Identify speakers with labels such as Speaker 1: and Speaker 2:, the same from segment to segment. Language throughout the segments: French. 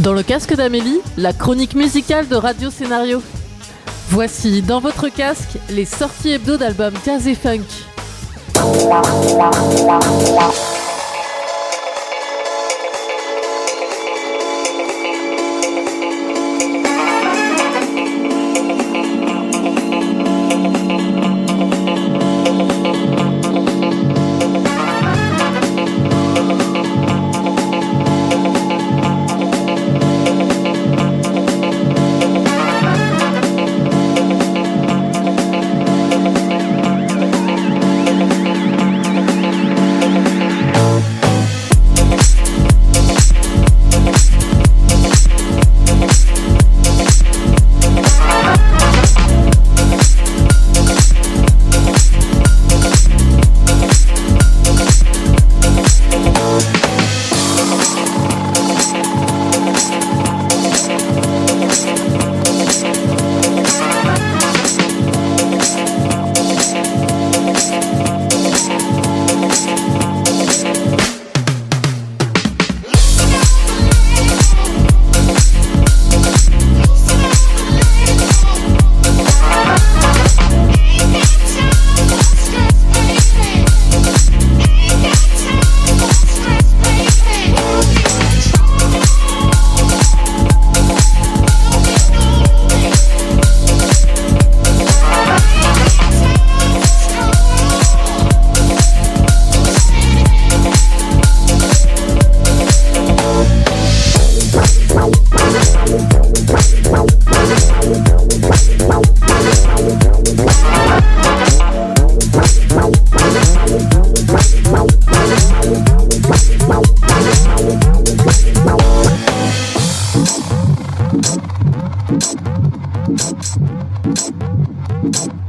Speaker 1: Dans le casque d'Amélie, la chronique musicale de Radio Scénario. Voici dans votre casque les sorties hebdo d'albums jazz et funk.
Speaker 2: Thank you.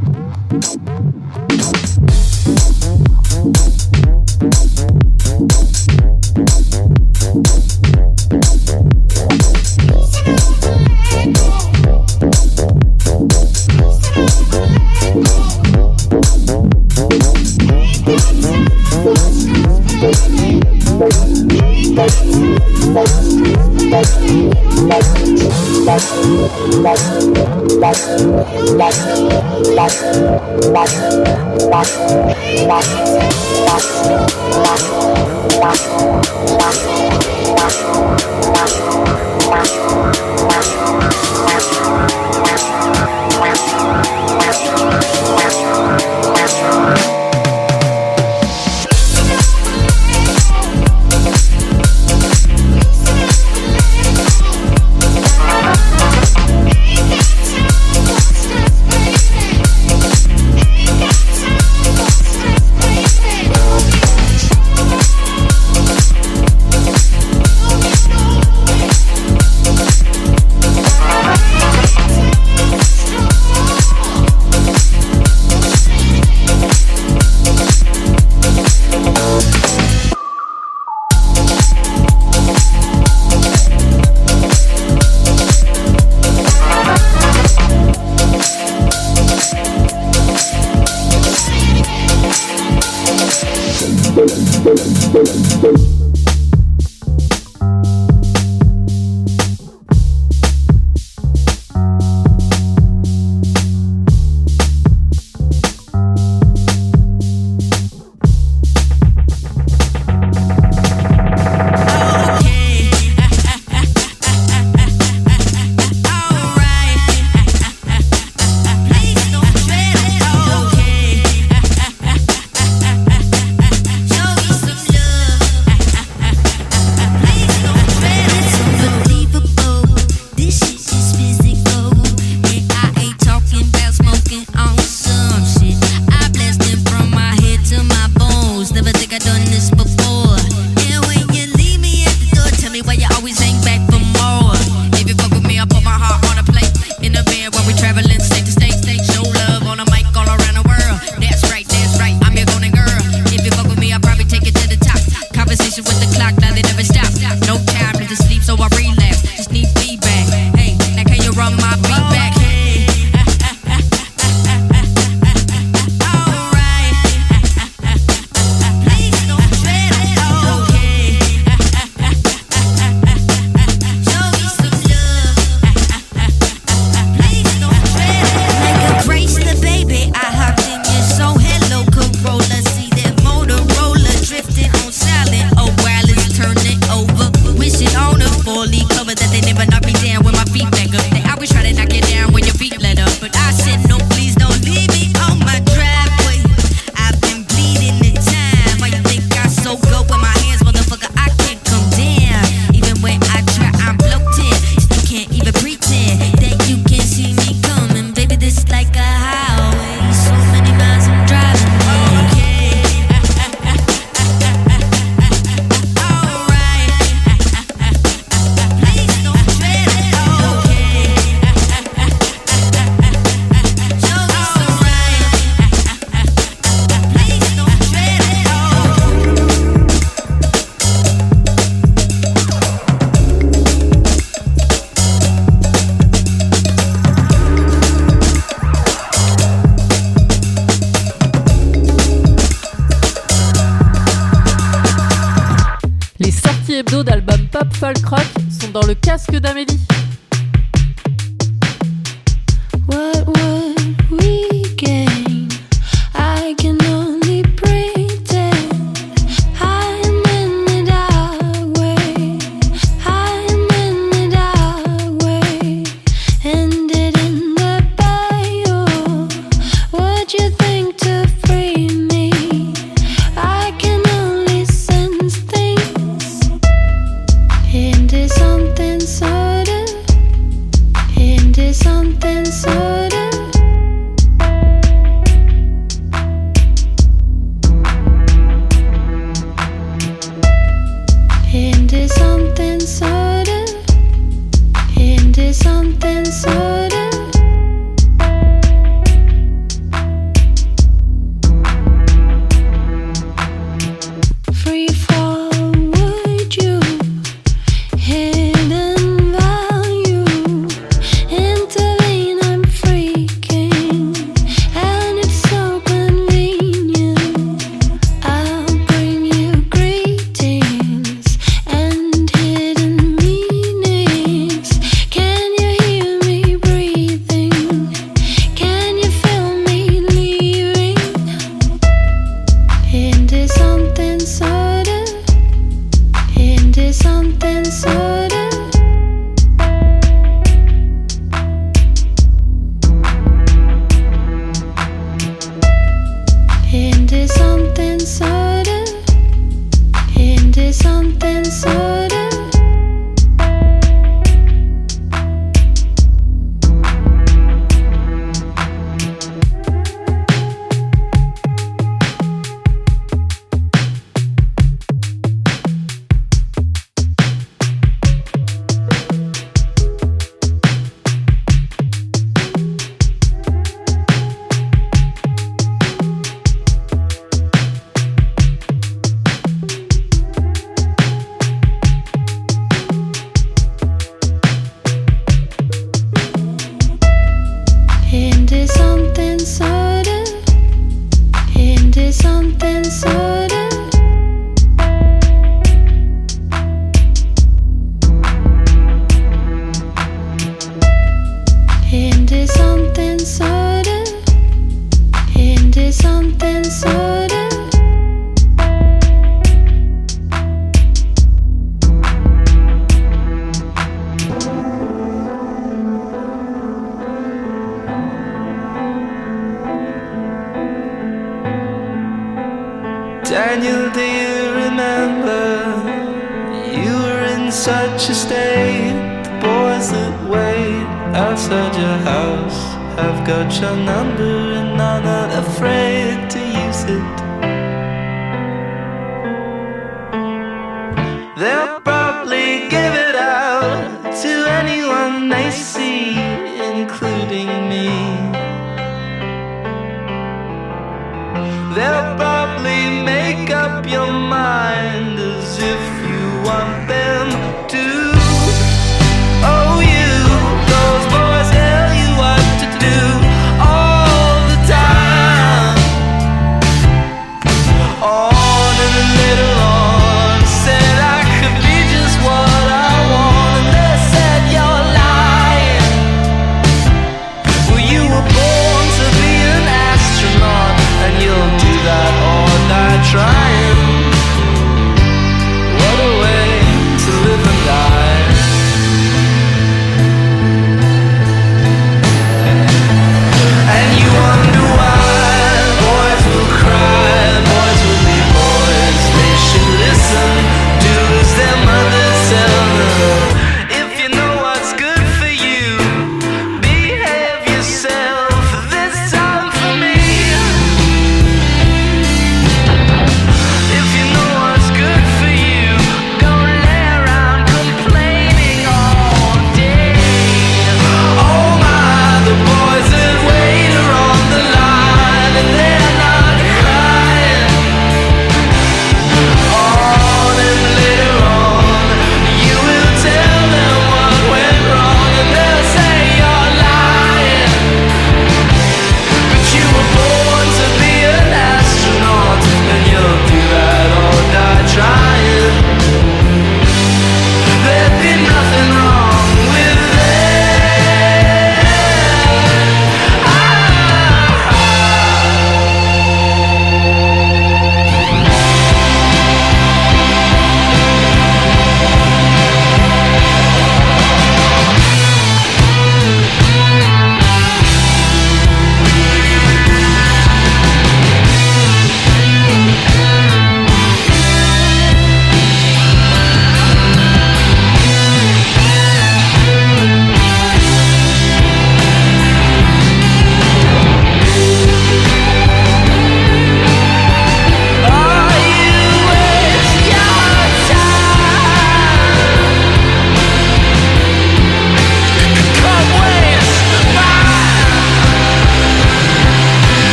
Speaker 3: Bye.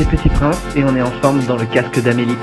Speaker 3: c'est Petit Prince et on est ensemble dans le casque d'Amélie.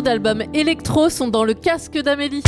Speaker 1: D'albums électro sont dans le casque d'Amélie.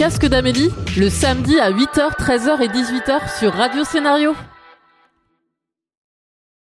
Speaker 1: Casque d'Amélie, le samedi à 8h, 13h et 18h sur Radio Scénario.